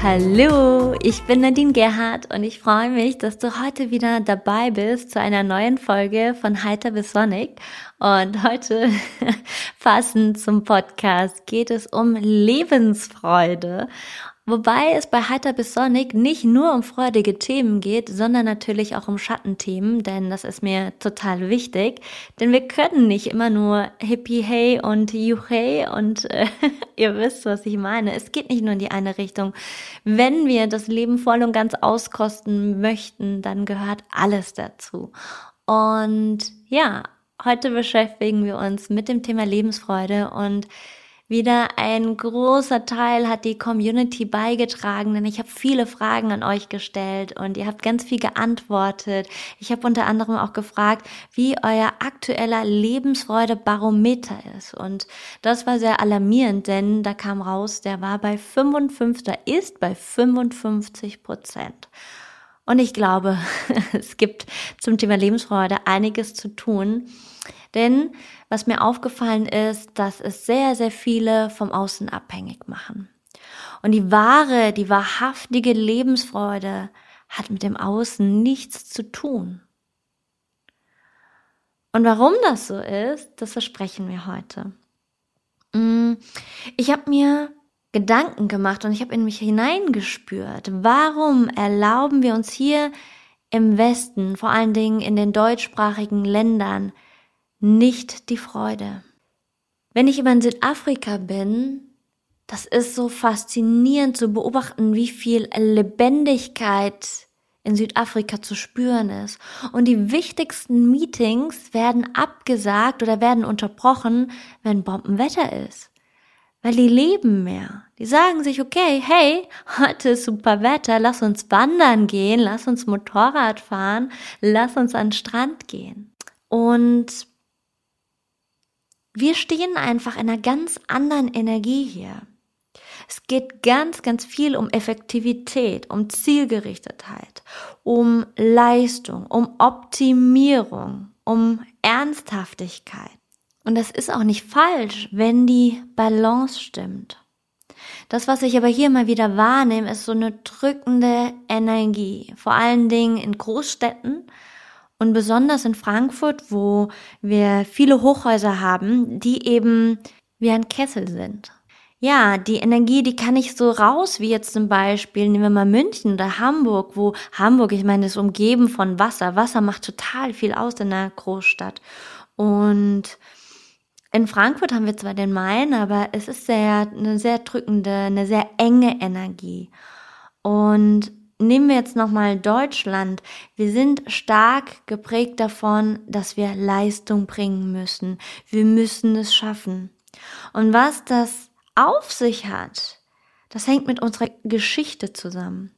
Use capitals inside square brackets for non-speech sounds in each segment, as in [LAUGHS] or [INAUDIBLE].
Hallo, ich bin Nadine Gerhardt und ich freue mich, dass du heute wieder dabei bist zu einer neuen Folge von Heiter bis Sonic. Und heute, [LAUGHS] passend zum Podcast, geht es um Lebensfreude. Wobei es bei Heiter bis Sonic nicht nur um freudige Themen geht, sondern natürlich auch um Schattenthemen, denn das ist mir total wichtig. Denn wir können nicht immer nur Hippie Hey und Juchey und äh, [LAUGHS] ihr wisst, was ich meine. Es geht nicht nur in die eine Richtung. Wenn wir das Leben voll und ganz auskosten möchten, dann gehört alles dazu. Und ja, heute beschäftigen wir uns mit dem Thema Lebensfreude und wieder ein großer Teil hat die Community beigetragen, denn ich habe viele Fragen an euch gestellt und ihr habt ganz viel geantwortet. Ich habe unter anderem auch gefragt, wie euer aktueller Lebensfreude-Barometer ist. Und das war sehr alarmierend, denn da kam raus, der war bei 55, da ist bei 55 Prozent. Und ich glaube, [LAUGHS] es gibt zum Thema Lebensfreude einiges zu tun. Denn was mir aufgefallen ist, dass es sehr, sehr viele vom Außen abhängig machen. Und die wahre, die wahrhaftige Lebensfreude hat mit dem Außen nichts zu tun. Und warum das so ist, das versprechen wir heute. Mm, ich habe mir Gedanken gemacht und ich habe in mich hineingespürt. Warum erlauben wir uns hier im Westen, vor allen Dingen in den deutschsprachigen Ländern, nicht die Freude. Wenn ich immer in Südafrika bin, das ist so faszinierend zu beobachten, wie viel Lebendigkeit in Südafrika zu spüren ist. Und die wichtigsten Meetings werden abgesagt oder werden unterbrochen, wenn Bombenwetter ist. Weil die leben mehr. Die sagen sich, okay, hey, heute ist super Wetter, lass uns wandern gehen, lass uns Motorrad fahren, lass uns an den Strand gehen. Und wir stehen einfach in einer ganz anderen Energie hier. Es geht ganz, ganz viel um Effektivität, um Zielgerichtetheit, um Leistung, um Optimierung, um Ernsthaftigkeit. Und das ist auch nicht falsch, wenn die Balance stimmt. Das, was ich aber hier mal wieder wahrnehme, ist so eine drückende Energie. Vor allen Dingen in Großstädten, und besonders in Frankfurt, wo wir viele Hochhäuser haben, die eben wie ein Kessel sind. Ja, die Energie, die kann nicht so raus, wie jetzt zum Beispiel, nehmen wir mal München oder Hamburg, wo Hamburg, ich meine, ist umgeben von Wasser. Wasser macht total viel aus in der Großstadt. Und in Frankfurt haben wir zwar den Main, aber es ist sehr, eine sehr drückende, eine sehr enge Energie. Und nehmen wir jetzt nochmal Deutschland. Wir sind stark geprägt davon, dass wir Leistung bringen müssen. Wir müssen es schaffen. Und was das auf sich hat, das hängt mit unserer Geschichte zusammen.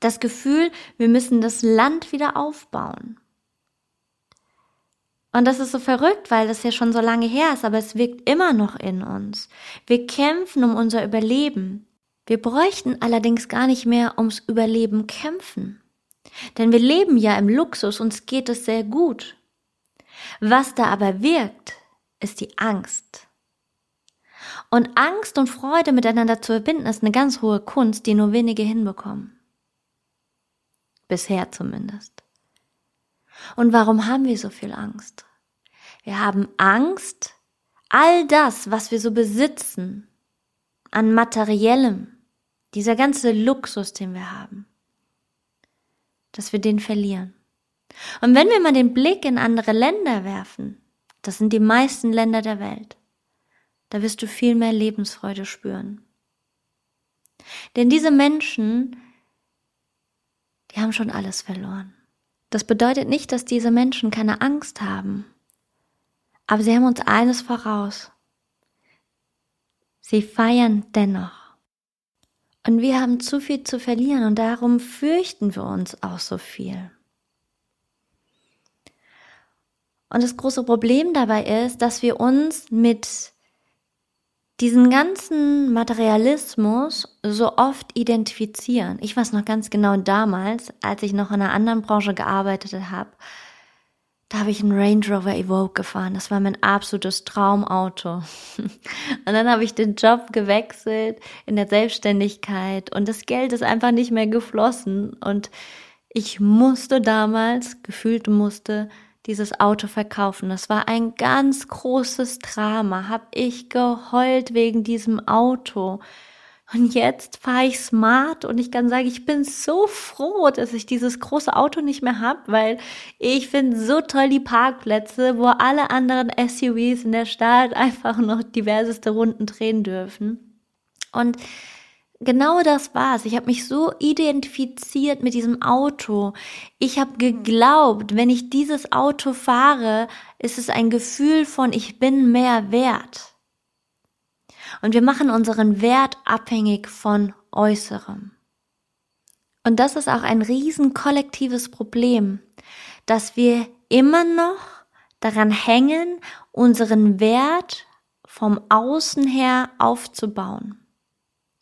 Das Gefühl, wir müssen das Land wieder aufbauen. Und das ist so verrückt, weil das ja schon so lange her ist, aber es wirkt immer noch in uns. Wir kämpfen um unser Überleben. Wir bräuchten allerdings gar nicht mehr ums Überleben kämpfen. Denn wir leben ja im Luxus, uns geht es sehr gut. Was da aber wirkt, ist die Angst. Und Angst und Freude miteinander zu verbinden, ist eine ganz hohe Kunst, die nur wenige hinbekommen. Bisher zumindest. Und warum haben wir so viel Angst? Wir haben Angst, all das, was wir so besitzen, an materiellem, dieser ganze Luxus, den wir haben, dass wir den verlieren. Und wenn wir mal den Blick in andere Länder werfen, das sind die meisten Länder der Welt, da wirst du viel mehr Lebensfreude spüren. Denn diese Menschen, die haben schon alles verloren. Das bedeutet nicht, dass diese Menschen keine Angst haben, aber sie haben uns eines voraus. Sie feiern dennoch. Und wir haben zu viel zu verlieren und darum fürchten wir uns auch so viel. Und das große Problem dabei ist, dass wir uns mit diesen ganzen Materialismus so oft identifizieren. Ich weiß noch ganz genau damals, als ich noch in einer anderen Branche gearbeitet habe, da habe ich einen Range Rover Evoque gefahren. Das war mein absolutes Traumauto. Und dann habe ich den Job gewechselt in der Selbstständigkeit und das Geld ist einfach nicht mehr geflossen und ich musste damals, gefühlt musste, dieses Auto verkaufen. Das war ein ganz großes Drama. Hab ich geheult wegen diesem Auto. Und jetzt fahre ich smart und ich kann sagen, ich bin so froh, dass ich dieses große Auto nicht mehr habe, weil ich finde so toll die Parkplätze, wo alle anderen SUVs in der Stadt [LAUGHS] einfach noch diverseste Runden drehen dürfen. Und genau das war's. Ich habe mich so identifiziert mit diesem Auto. Ich habe geglaubt, wenn ich dieses Auto fahre, ist es ein Gefühl von ich bin mehr wert. Und wir machen unseren Wert abhängig von Äußerem. Und das ist auch ein riesen kollektives Problem, dass wir immer noch daran hängen, unseren Wert vom Außen her aufzubauen.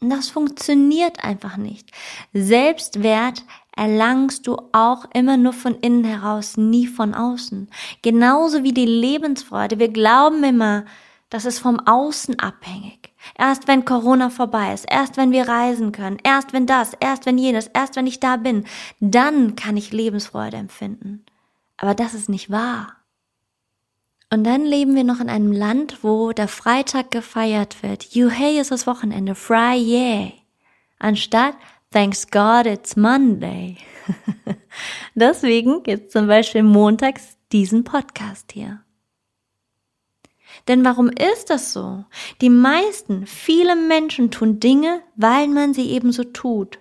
Und das funktioniert einfach nicht. Selbstwert erlangst du auch immer nur von innen heraus, nie von außen. Genauso wie die Lebensfreude. Wir glauben immer, das ist vom Außen abhängig. Erst wenn Corona vorbei ist, erst wenn wir reisen können, erst wenn das, erst wenn jenes, erst wenn ich da bin, dann kann ich Lebensfreude empfinden. Aber das ist nicht wahr. Und dann leben wir noch in einem Land, wo der Freitag gefeiert wird. Juhey ist das Wochenende, Friday. Anstatt Thanks God it's Monday. [LAUGHS] Deswegen gibt es zum Beispiel montags diesen Podcast hier. Denn warum ist das so? Die meisten, viele Menschen tun Dinge, weil man sie ebenso tut.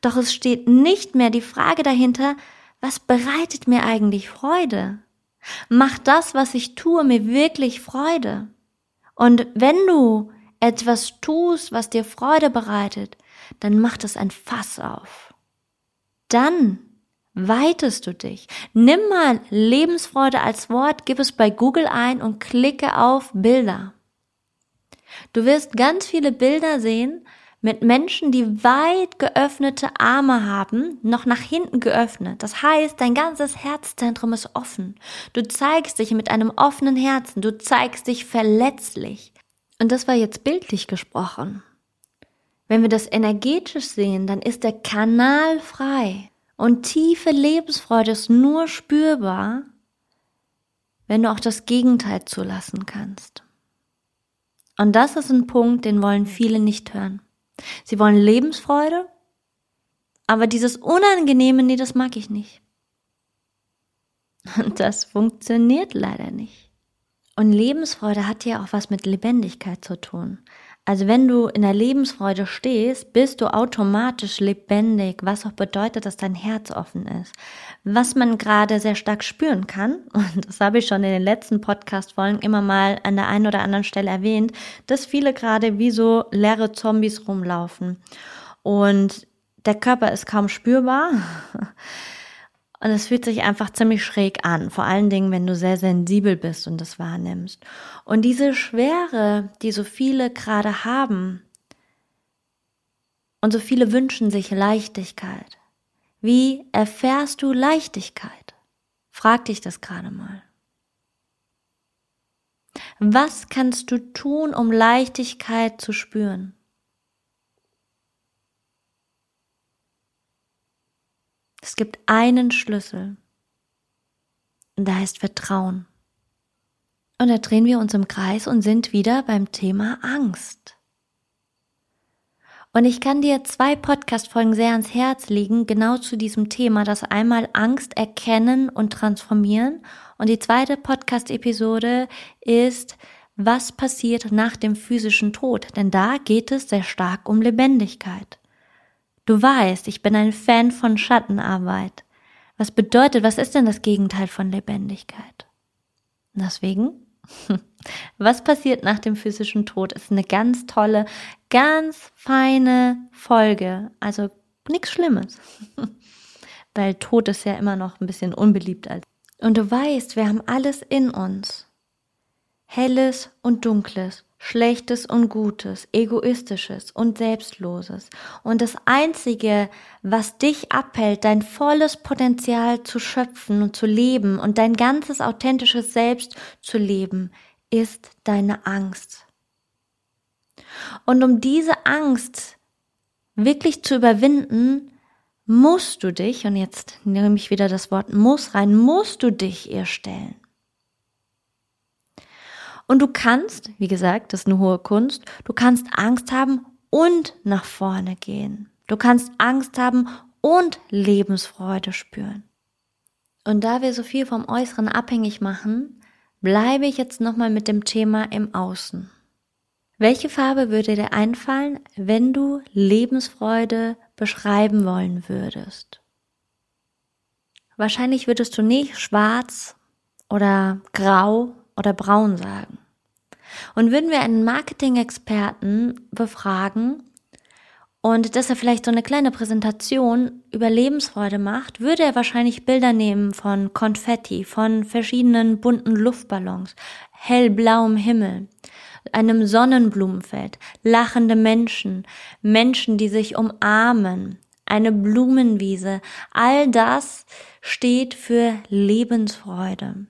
Doch es steht nicht mehr die Frage dahinter, was bereitet mir eigentlich Freude? Macht das, was ich tue, mir wirklich Freude? Und wenn du etwas tust, was dir Freude bereitet, dann macht es ein Fass auf. Dann weitest du dich. Nimm mal Lebensfreude als Wort, gib es bei Google ein und klicke auf Bilder. Du wirst ganz viele Bilder sehen mit Menschen, die weit geöffnete Arme haben, noch nach hinten geöffnet. Das heißt, dein ganzes Herzzentrum ist offen. Du zeigst dich mit einem offenen Herzen, du zeigst dich verletzlich. Und das war jetzt bildlich gesprochen. Wenn wir das energetisch sehen, dann ist der Kanal frei. Und tiefe Lebensfreude ist nur spürbar, wenn du auch das Gegenteil zulassen kannst. Und das ist ein Punkt, den wollen viele nicht hören. Sie wollen Lebensfreude, aber dieses Unangenehme, nee, das mag ich nicht. Und das funktioniert leider nicht. Und Lebensfreude hat ja auch was mit Lebendigkeit zu tun. Also wenn du in der Lebensfreude stehst, bist du automatisch lebendig, was auch bedeutet, dass dein Herz offen ist. Was man gerade sehr stark spüren kann, [LAUGHS] und das habe ich schon in den letzten Podcast-Folgen immer mal an der einen oder anderen Stelle erwähnt, dass viele gerade wie so leere Zombies rumlaufen. Und der Körper ist kaum spürbar. [LAUGHS] Und es fühlt sich einfach ziemlich schräg an, vor allen Dingen, wenn du sehr sensibel bist und das wahrnimmst. Und diese Schwere, die so viele gerade haben, und so viele wünschen sich Leichtigkeit. Wie erfährst du Leichtigkeit? Frag dich das gerade mal. Was kannst du tun, um Leichtigkeit zu spüren? Es gibt einen Schlüssel. Und da heißt Vertrauen. Und da drehen wir uns im Kreis und sind wieder beim Thema Angst. Und ich kann dir zwei Podcast-Folgen sehr ans Herz legen, genau zu diesem Thema, das einmal Angst erkennen und transformieren. Und die zweite Podcast-Episode ist, was passiert nach dem physischen Tod? Denn da geht es sehr stark um Lebendigkeit. Du weißt, ich bin ein Fan von Schattenarbeit. Was bedeutet, was ist denn das Gegenteil von Lebendigkeit? Deswegen, [LAUGHS] was passiert nach dem physischen Tod, ist eine ganz tolle, ganz feine Folge. Also nichts Schlimmes. [LAUGHS] Weil Tod ist ja immer noch ein bisschen unbeliebt als Und du weißt, wir haben alles in uns. Helles und Dunkles, Schlechtes und Gutes, Egoistisches und Selbstloses. Und das Einzige, was dich abhält, dein volles Potenzial zu schöpfen und zu leben und dein ganzes authentisches Selbst zu leben, ist deine Angst. Und um diese Angst wirklich zu überwinden, musst du dich, und jetzt nehme ich wieder das Wort muss rein, musst du dich ihr stellen. Und du kannst, wie gesagt, das ist eine hohe Kunst, du kannst Angst haben und nach vorne gehen. Du kannst Angst haben und Lebensfreude spüren. Und da wir so viel vom Äußeren abhängig machen, bleibe ich jetzt nochmal mit dem Thema im Außen. Welche Farbe würde dir einfallen, wenn du Lebensfreude beschreiben wollen würdest? Wahrscheinlich würdest du nicht schwarz oder grau oder braun sagen. Und würden wir einen Marketing-Experten befragen und dass er vielleicht so eine kleine Präsentation über Lebensfreude macht, würde er wahrscheinlich Bilder nehmen von Konfetti, von verschiedenen bunten Luftballons, hellblauem Himmel, einem Sonnenblumenfeld, lachende Menschen, Menschen, die sich umarmen, eine Blumenwiese, all das steht für Lebensfreude.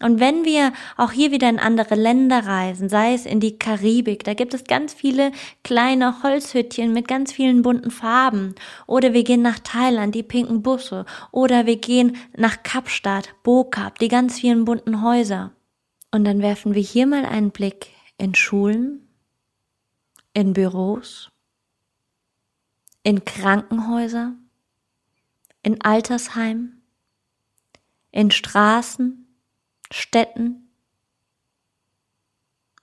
Und wenn wir auch hier wieder in andere Länder reisen, sei es in die Karibik, da gibt es ganz viele kleine Holzhüttchen mit ganz vielen bunten Farben. Oder wir gehen nach Thailand, die pinken Busse. Oder wir gehen nach Kapstadt, Bokap, die ganz vielen bunten Häuser. Und dann werfen wir hier mal einen Blick in Schulen, in Büros, in Krankenhäuser, in Altersheimen, in Straßen, Städten?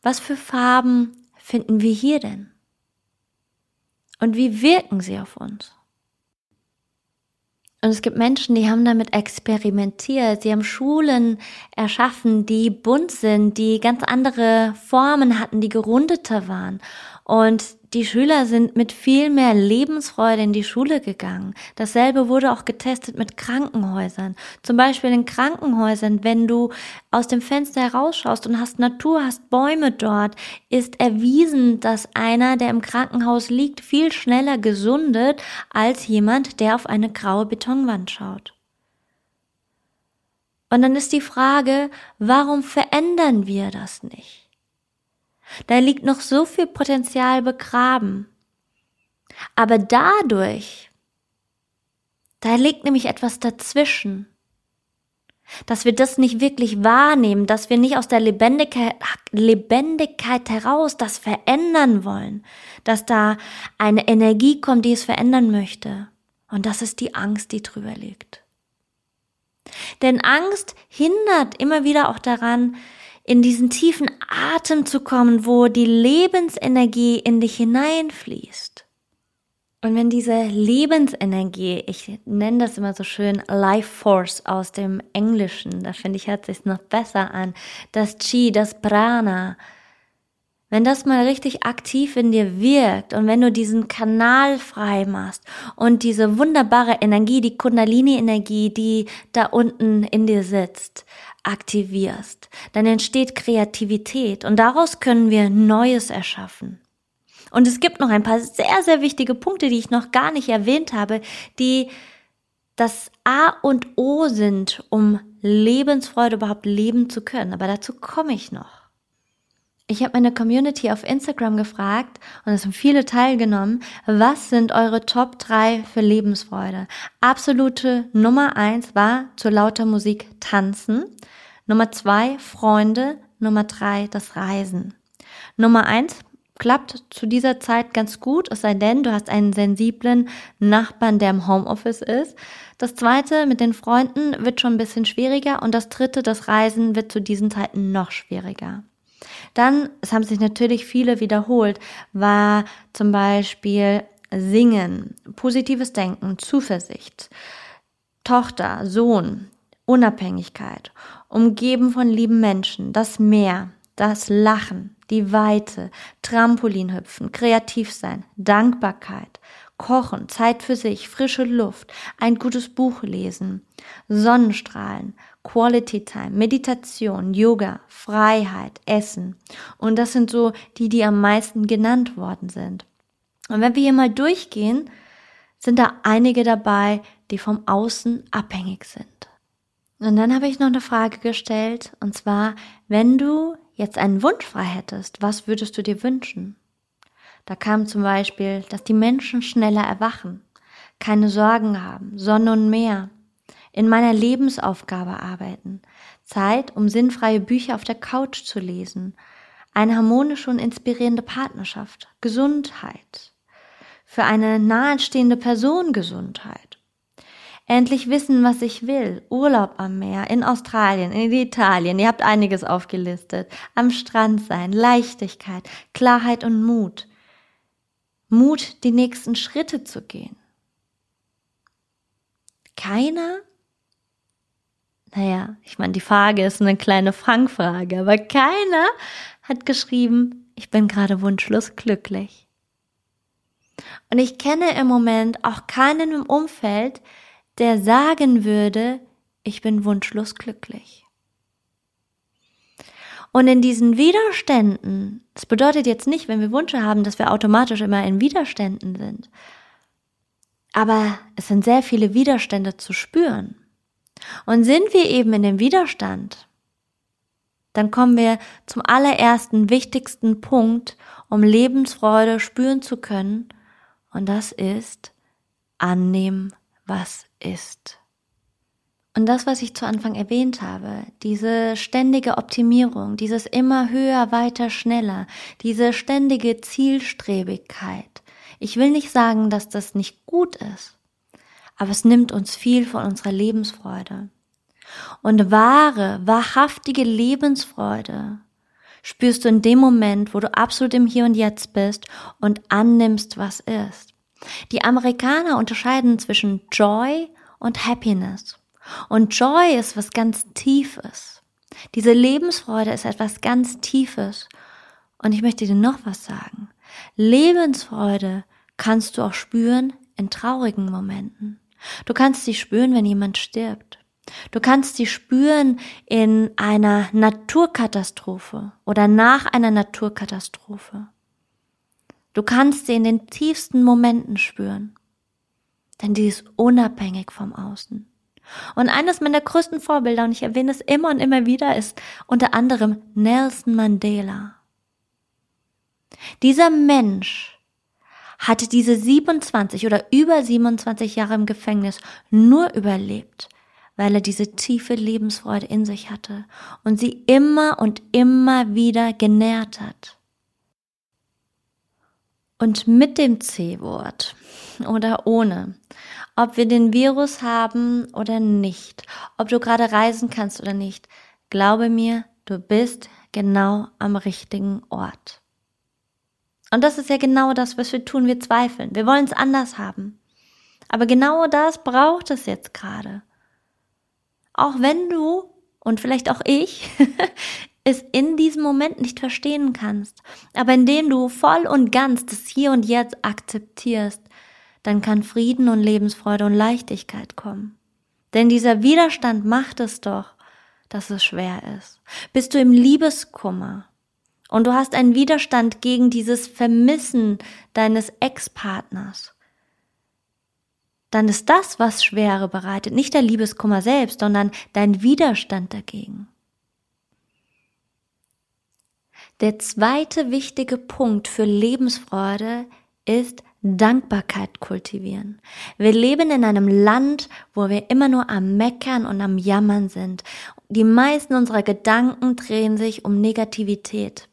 Was für Farben finden wir hier denn? Und wie wirken sie auf uns? Und es gibt Menschen, die haben damit experimentiert. Sie haben Schulen erschaffen, die bunt sind, die ganz andere Formen hatten, die gerundeter waren. Und die Schüler sind mit viel mehr Lebensfreude in die Schule gegangen. Dasselbe wurde auch getestet mit Krankenhäusern. Zum Beispiel in Krankenhäusern, wenn du aus dem Fenster herausschaust und hast Natur, hast Bäume dort, ist erwiesen, dass einer, der im Krankenhaus liegt, viel schneller gesundet als jemand, der auf eine graue Betonwand schaut. Und dann ist die Frage, warum verändern wir das nicht? Da liegt noch so viel Potenzial begraben. Aber dadurch, da liegt nämlich etwas dazwischen, dass wir das nicht wirklich wahrnehmen, dass wir nicht aus der Lebendigkeit, Lebendigkeit heraus das verändern wollen, dass da eine Energie kommt, die es verändern möchte. Und das ist die Angst, die drüber liegt. Denn Angst hindert immer wieder auch daran, in diesen tiefen Atem zu kommen, wo die Lebensenergie in dich hineinfließt. Und wenn diese Lebensenergie, ich nenne das immer so schön Life Force aus dem Englischen, da finde ich, hört sich noch besser an, das Chi, das Prana, wenn das mal richtig aktiv in dir wirkt und wenn du diesen Kanal frei machst und diese wunderbare Energie, die Kundalini-Energie, die da unten in dir sitzt, aktivierst, dann entsteht Kreativität und daraus können wir Neues erschaffen. Und es gibt noch ein paar sehr, sehr wichtige Punkte, die ich noch gar nicht erwähnt habe, die das A und O sind, um Lebensfreude überhaupt leben zu können. Aber dazu komme ich noch. Ich habe meine Community auf Instagram gefragt und es haben viele teilgenommen. Was sind eure Top 3 für Lebensfreude? Absolute Nummer 1 war zu lauter Musik tanzen. Nummer 2 Freunde. Nummer 3 das Reisen. Nummer 1 klappt zu dieser Zeit ganz gut, es sei denn, du hast einen sensiblen Nachbarn, der im Homeoffice ist. Das zweite mit den Freunden wird schon ein bisschen schwieriger und das dritte, das Reisen, wird zu diesen Zeiten noch schwieriger. Dann, es haben sich natürlich viele wiederholt, war zum Beispiel Singen, positives Denken, Zuversicht, Tochter, Sohn, Unabhängigkeit, umgeben von lieben Menschen, das Meer, das Lachen, die Weite, Trampolinhüpfen, kreativ sein, Dankbarkeit, Kochen, Zeit für sich, frische Luft, ein gutes Buch lesen, Sonnenstrahlen, Quality Time, Meditation, Yoga, Freiheit, Essen. Und das sind so die, die am meisten genannt worden sind. Und wenn wir hier mal durchgehen, sind da einige dabei, die vom Außen abhängig sind. Und dann habe ich noch eine Frage gestellt, und zwar, wenn du jetzt einen Wunsch frei hättest, was würdest du dir wünschen? Da kam zum Beispiel, dass die Menschen schneller erwachen, keine Sorgen haben, Sonne und Meer, in meiner Lebensaufgabe arbeiten, Zeit, um sinnfreie Bücher auf der Couch zu lesen, eine harmonische und inspirierende Partnerschaft, Gesundheit, für eine nahestehende Person Gesundheit. Endlich wissen, was ich will. Urlaub am Meer, in Australien, in Italien. Ihr habt einiges aufgelistet. Am Strand sein, Leichtigkeit, Klarheit und Mut. Mut, die nächsten Schritte zu gehen. Keiner? Naja, ich meine, die Frage ist eine kleine Fangfrage, aber keiner hat geschrieben, ich bin gerade wunschlos glücklich. Und ich kenne im Moment auch keinen im Umfeld, der sagen würde, ich bin wunschlos glücklich. Und in diesen Widerständen, das bedeutet jetzt nicht, wenn wir Wünsche haben, dass wir automatisch immer in Widerständen sind. Aber es sind sehr viele Widerstände zu spüren. Und sind wir eben in dem Widerstand, dann kommen wir zum allerersten wichtigsten Punkt, um Lebensfreude spüren zu können. Und das ist annehmen, was ist. Und das, was ich zu Anfang erwähnt habe, diese ständige Optimierung, dieses immer höher, weiter, schneller, diese ständige Zielstrebigkeit. Ich will nicht sagen, dass das nicht gut ist, aber es nimmt uns viel von unserer Lebensfreude. Und wahre, wahrhaftige Lebensfreude spürst du in dem Moment, wo du absolut im Hier und Jetzt bist und annimmst, was ist. Die Amerikaner unterscheiden zwischen Joy und Happiness. Und Joy ist was ganz Tiefes. Diese Lebensfreude ist etwas ganz Tiefes. Und ich möchte dir noch was sagen. Lebensfreude kannst du auch spüren in traurigen Momenten. Du kannst sie spüren, wenn jemand stirbt. Du kannst sie spüren in einer Naturkatastrophe oder nach einer Naturkatastrophe. Du kannst sie in den tiefsten Momenten spüren, denn die ist unabhängig vom Außen. Und eines meiner größten Vorbilder, und ich erwähne es immer und immer wieder, ist unter anderem Nelson Mandela. Dieser Mensch hatte diese 27 oder über 27 Jahre im Gefängnis nur überlebt, weil er diese tiefe Lebensfreude in sich hatte und sie immer und immer wieder genährt hat. Und mit dem C-Wort oder ohne, ob wir den Virus haben oder nicht, ob du gerade reisen kannst oder nicht, glaube mir, du bist genau am richtigen Ort. Und das ist ja genau das, was wir tun, wir zweifeln. Wir wollen es anders haben. Aber genau das braucht es jetzt gerade. Auch wenn du und vielleicht auch ich [LAUGHS] es in diesem Moment nicht verstehen kannst. Aber indem du voll und ganz das Hier und Jetzt akzeptierst, dann kann Frieden und Lebensfreude und Leichtigkeit kommen. Denn dieser Widerstand macht es doch, dass es schwer ist. Bist du im Liebeskummer und du hast einen Widerstand gegen dieses Vermissen deines Ex-Partners, dann ist das, was Schwere bereitet, nicht der Liebeskummer selbst, sondern dein Widerstand dagegen. Der zweite wichtige Punkt für Lebensfreude ist Dankbarkeit kultivieren. Wir leben in einem Land, wo wir immer nur am Meckern und am Jammern sind. Die meisten unserer Gedanken drehen sich um Negativität.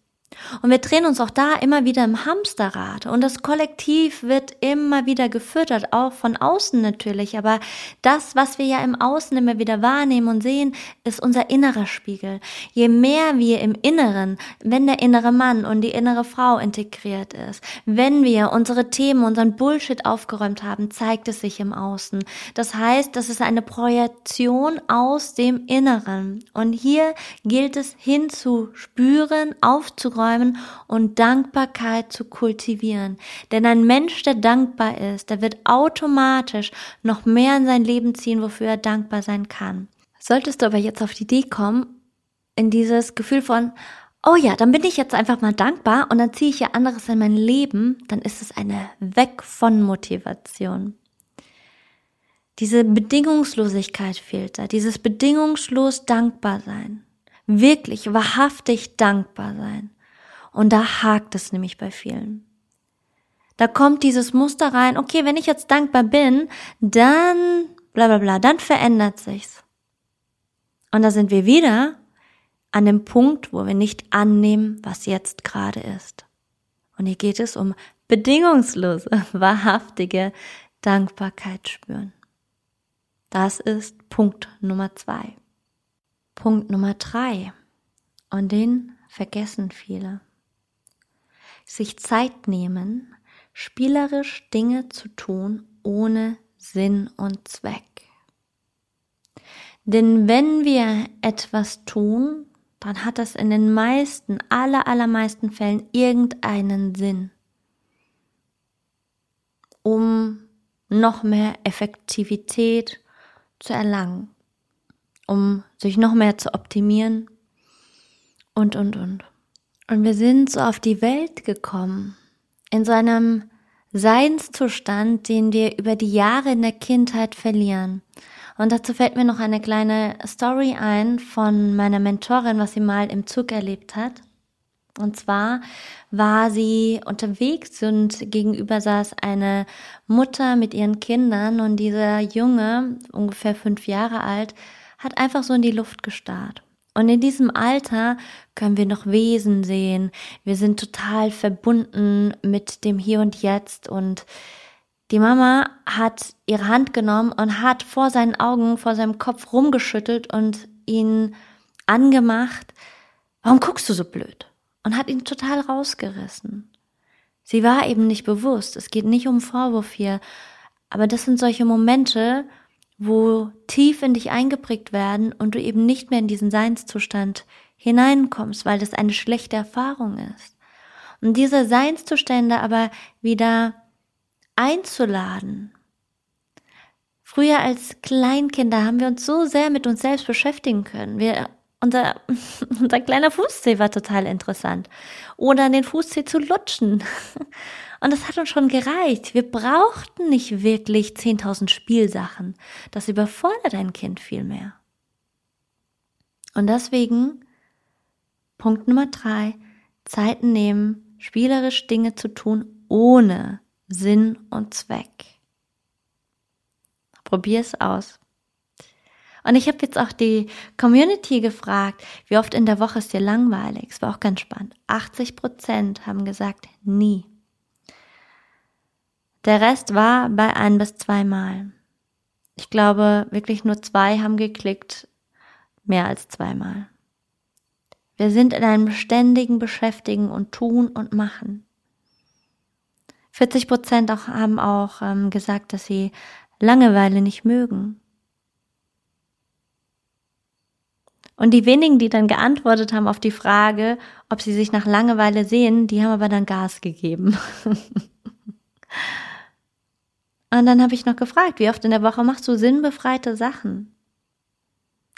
Und wir drehen uns auch da immer wieder im Hamsterrad. Und das Kollektiv wird immer wieder gefüttert, auch von außen natürlich. Aber das, was wir ja im Außen immer wieder wahrnehmen und sehen, ist unser innerer Spiegel. Je mehr wir im Inneren, wenn der innere Mann und die innere Frau integriert ist, wenn wir unsere Themen, unseren Bullshit aufgeräumt haben, zeigt es sich im Außen. Das heißt, das ist eine Projektion aus dem Inneren. Und hier gilt es hinzuspüren, aufzuräumen, aufzuräumen und Dankbarkeit zu kultivieren. Denn ein Mensch, der dankbar ist, der wird automatisch noch mehr in sein Leben ziehen, wofür er dankbar sein kann. Solltest du aber jetzt auf die Idee kommen, in dieses Gefühl von, oh ja, dann bin ich jetzt einfach mal dankbar und dann ziehe ich ja anderes in mein Leben, dann ist es eine Weg von Motivation. Diese Bedingungslosigkeit fehlt da, dieses bedingungslos dankbar sein. Wirklich, wahrhaftig dankbar sein. Und da hakt es nämlich bei vielen. Da kommt dieses Muster rein, okay, wenn ich jetzt dankbar bin, dann bla bla bla, dann verändert sich's. Und da sind wir wieder an dem Punkt, wo wir nicht annehmen, was jetzt gerade ist. Und hier geht es um bedingungslose, [LAUGHS] wahrhaftige Dankbarkeit spüren. Das ist Punkt Nummer zwei. Punkt Nummer drei. Und den vergessen viele. Sich Zeit nehmen, spielerisch Dinge zu tun ohne Sinn und Zweck. Denn wenn wir etwas tun, dann hat das in den meisten, aller, allermeisten Fällen irgendeinen Sinn, um noch mehr Effektivität zu erlangen, um sich noch mehr zu optimieren und, und, und. Und wir sind so auf die Welt gekommen, in so einem Seinszustand, den wir über die Jahre in der Kindheit verlieren. Und dazu fällt mir noch eine kleine Story ein von meiner Mentorin, was sie mal im Zug erlebt hat. Und zwar war sie unterwegs und gegenüber saß eine Mutter mit ihren Kindern und dieser Junge, ungefähr fünf Jahre alt, hat einfach so in die Luft gestarrt. Und in diesem Alter können wir noch Wesen sehen. Wir sind total verbunden mit dem Hier und Jetzt und die Mama hat ihre Hand genommen und hat vor seinen Augen, vor seinem Kopf rumgeschüttelt und ihn angemacht. Warum guckst du so blöd? und hat ihn total rausgerissen. Sie war eben nicht bewusst. Es geht nicht um Vorwurf hier. Aber das sind solche Momente, wo tief in dich eingeprägt werden und du eben nicht mehr in diesen Seinszustand hineinkommst, weil das eine schlechte Erfahrung ist. Und diese Seinszustände aber wieder einzuladen. Früher als Kleinkinder haben wir uns so sehr mit uns selbst beschäftigen können. Wir unser, [LAUGHS] unser kleiner Fußzeh war total interessant. Oder den Fußzeh zu lutschen. [LAUGHS] Und das hat uns schon gereicht. Wir brauchten nicht wirklich 10.000 Spielsachen. Das überfordert ein Kind viel mehr. Und deswegen, Punkt Nummer drei, Zeiten nehmen, spielerisch Dinge zu tun, ohne Sinn und Zweck. Probier es aus. Und ich habe jetzt auch die Community gefragt, wie oft in der Woche ist dir langweilig? Es war auch ganz spannend. 80 Prozent haben gesagt, nie. Der Rest war bei ein bis zweimal. Ich glaube, wirklich nur zwei haben geklickt, mehr als zweimal. Wir sind in einem ständigen Beschäftigen und Tun und Machen. 40 Prozent auch, haben auch ähm, gesagt, dass sie Langeweile nicht mögen. Und die wenigen, die dann geantwortet haben auf die Frage, ob sie sich nach Langeweile sehen, die haben aber dann Gas gegeben. [LAUGHS] Und dann habe ich noch gefragt, wie oft in der Woche machst du sinnbefreite Sachen?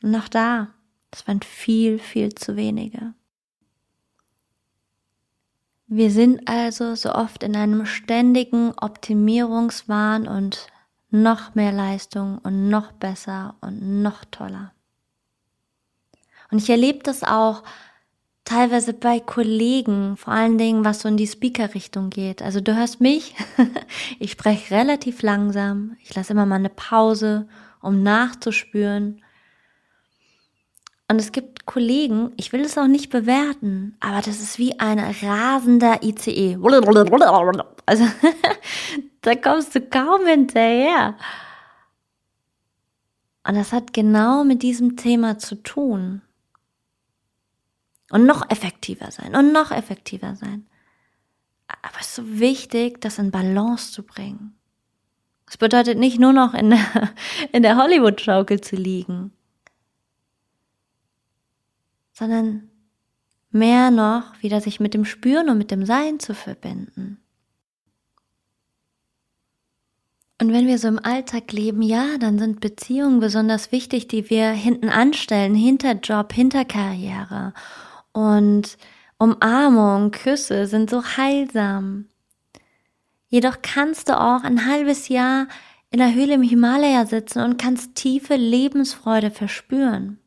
Und noch da, das waren viel, viel zu wenige. Wir sind also so oft in einem ständigen Optimierungswahn und noch mehr Leistung und noch besser und noch toller. Und ich erlebe das auch teilweise bei Kollegen, vor allen Dingen, was so in die Speaker-Richtung geht. Also du hörst mich, [LAUGHS] ich spreche relativ langsam, ich lasse immer mal eine Pause, um nachzuspüren. Und es gibt Kollegen, ich will es auch nicht bewerten, aber das ist wie ein rasender ICE. [LAUGHS] Also [LAUGHS] da kommst du kaum hinterher. Und das hat genau mit diesem Thema zu tun und noch effektiver sein und noch effektiver sein. Aber es ist so wichtig, das in Balance zu bringen. Es bedeutet nicht nur noch in der, [LAUGHS] in der Hollywood-Schaukel zu liegen, sondern mehr noch wieder sich mit dem Spüren und mit dem Sein zu verbinden. Und wenn wir so im Alltag leben, ja, dann sind Beziehungen besonders wichtig, die wir hinten anstellen, hinter Job, hinter Karriere. Und Umarmung, Küsse sind so heilsam. Jedoch kannst du auch ein halbes Jahr in der Höhle im Himalaya sitzen und kannst tiefe Lebensfreude verspüren.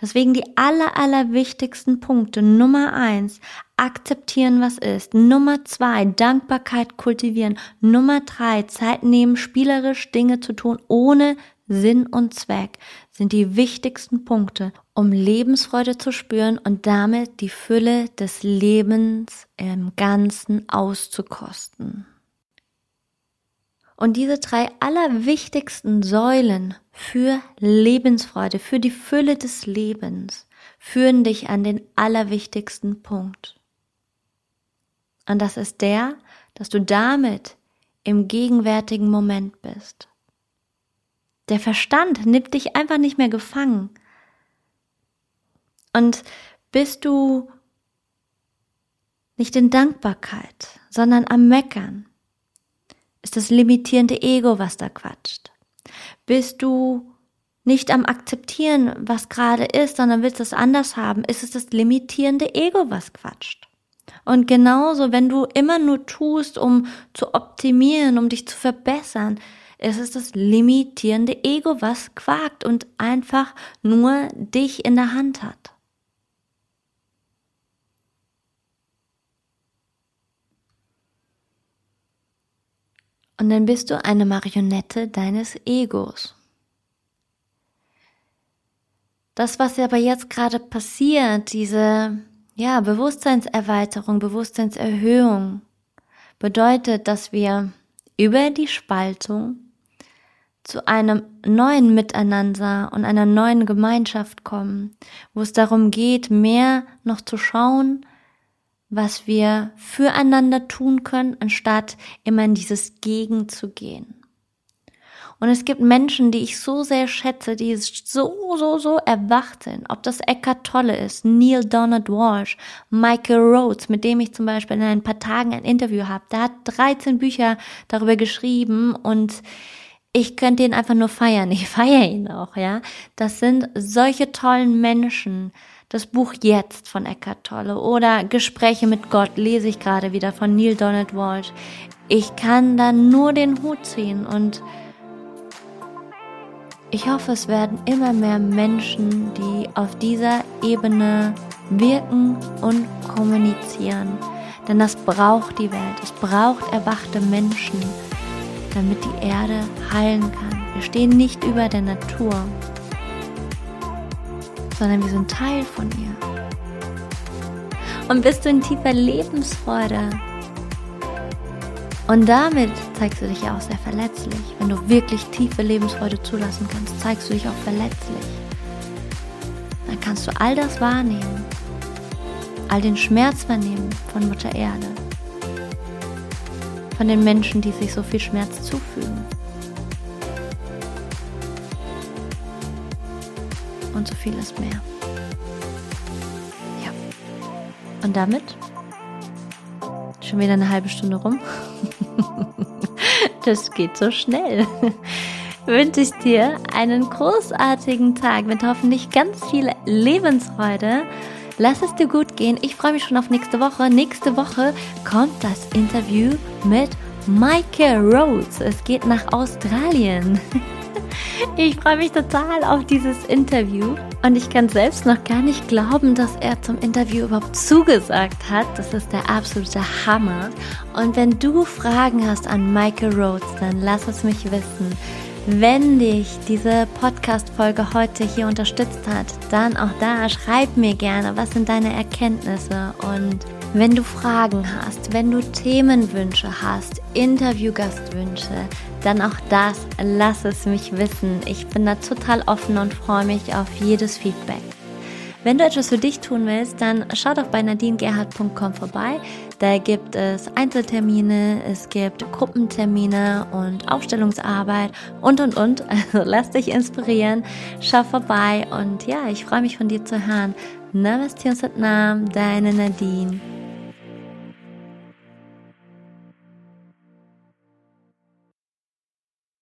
Deswegen die aller, aller wichtigsten Punkte. Nummer eins, akzeptieren, was ist. Nummer zwei, Dankbarkeit kultivieren. Nummer drei, Zeit nehmen, spielerisch Dinge zu tun, ohne Sinn und Zweck, sind die wichtigsten Punkte, um Lebensfreude zu spüren und damit die Fülle des Lebens im Ganzen auszukosten. Und diese drei allerwichtigsten Säulen für Lebensfreude, für die Fülle des Lebens, führen dich an den allerwichtigsten Punkt. Und das ist der, dass du damit im gegenwärtigen Moment bist. Der Verstand nimmt dich einfach nicht mehr gefangen. Und bist du nicht in Dankbarkeit, sondern am Meckern, ist das limitierende Ego, was da quatscht? Bist du nicht am Akzeptieren, was gerade ist, sondern willst es anders haben? Ist es das limitierende Ego, was quatscht? Und genauso, wenn du immer nur tust, um zu optimieren, um dich zu verbessern, ist es das limitierende Ego, was quakt und einfach nur dich in der Hand hat. Und dann bist du eine Marionette deines Egos. Das, was aber jetzt gerade passiert, diese ja, Bewusstseinserweiterung, Bewusstseinserhöhung, bedeutet, dass wir über die Spaltung zu einem neuen Miteinander und einer neuen Gemeinschaft kommen, wo es darum geht, mehr noch zu schauen, was wir füreinander tun können, anstatt immer in dieses Gegen zu gehen. Und es gibt Menschen, die ich so sehr schätze, die so, so, so erwacht sind. Ob das Eckhart Tolle ist, Neil Donald Walsh, Michael Rhodes, mit dem ich zum Beispiel in ein paar Tagen ein Interview habe. Der hat 13 Bücher darüber geschrieben und ich könnte ihn einfach nur feiern. [LAUGHS] Ich feiere ihn auch, ja. Das sind solche tollen Menschen, das Buch Jetzt von Eckhart Tolle oder Gespräche mit Gott lese ich gerade wieder von Neil Donald Walsh. Ich kann da nur den Hut ziehen und ich hoffe, es werden immer mehr Menschen, die auf dieser Ebene wirken und kommunizieren. Denn das braucht die Welt. Es braucht erwachte Menschen, damit die Erde heilen kann. Wir stehen nicht über der Natur sondern wir sind Teil von ihr. Und bist du in tiefer Lebensfreude. Und damit zeigst du dich auch sehr verletzlich. Wenn du wirklich tiefe Lebensfreude zulassen kannst, zeigst du dich auch verletzlich. Dann kannst du all das wahrnehmen, all den Schmerz wahrnehmen von Mutter Erde, von den Menschen, die sich so viel Schmerz zufügen. und so vieles mehr. Ja. Und damit schon wieder eine halbe Stunde rum. [LAUGHS] das geht so schnell. Wünsche ich dir einen großartigen Tag mit hoffentlich ganz viel Lebensfreude. Lass es dir gut gehen. Ich freue mich schon auf nächste Woche. Nächste Woche kommt das Interview mit Michael Rhodes. Es geht nach Australien. [LAUGHS] Ich freue mich total auf dieses Interview und ich kann selbst noch gar nicht glauben, dass er zum Interview überhaupt zugesagt hat. Das ist der absolute Hammer. Und wenn du Fragen hast an Michael Rhodes, dann lass es mich wissen. Wenn dich diese Podcast-Folge heute hier unterstützt hat, dann auch da schreib mir gerne, was sind deine Erkenntnisse und wenn du Fragen hast, wenn du Themenwünsche hast, Interviewgastwünsche, dann auch das, lass es mich wissen. Ich bin da total offen und freue mich auf jedes Feedback. Wenn du etwas für dich tun willst, dann schau doch bei nadinegerhard.com vorbei. Da gibt es Einzeltermine, es gibt Gruppentermine und Aufstellungsarbeit und und und. [LAUGHS] Also lass dich inspirieren, schau vorbei und ja, ich freue mich von dir zu hören. Namaste und Satnam, deine Nadine.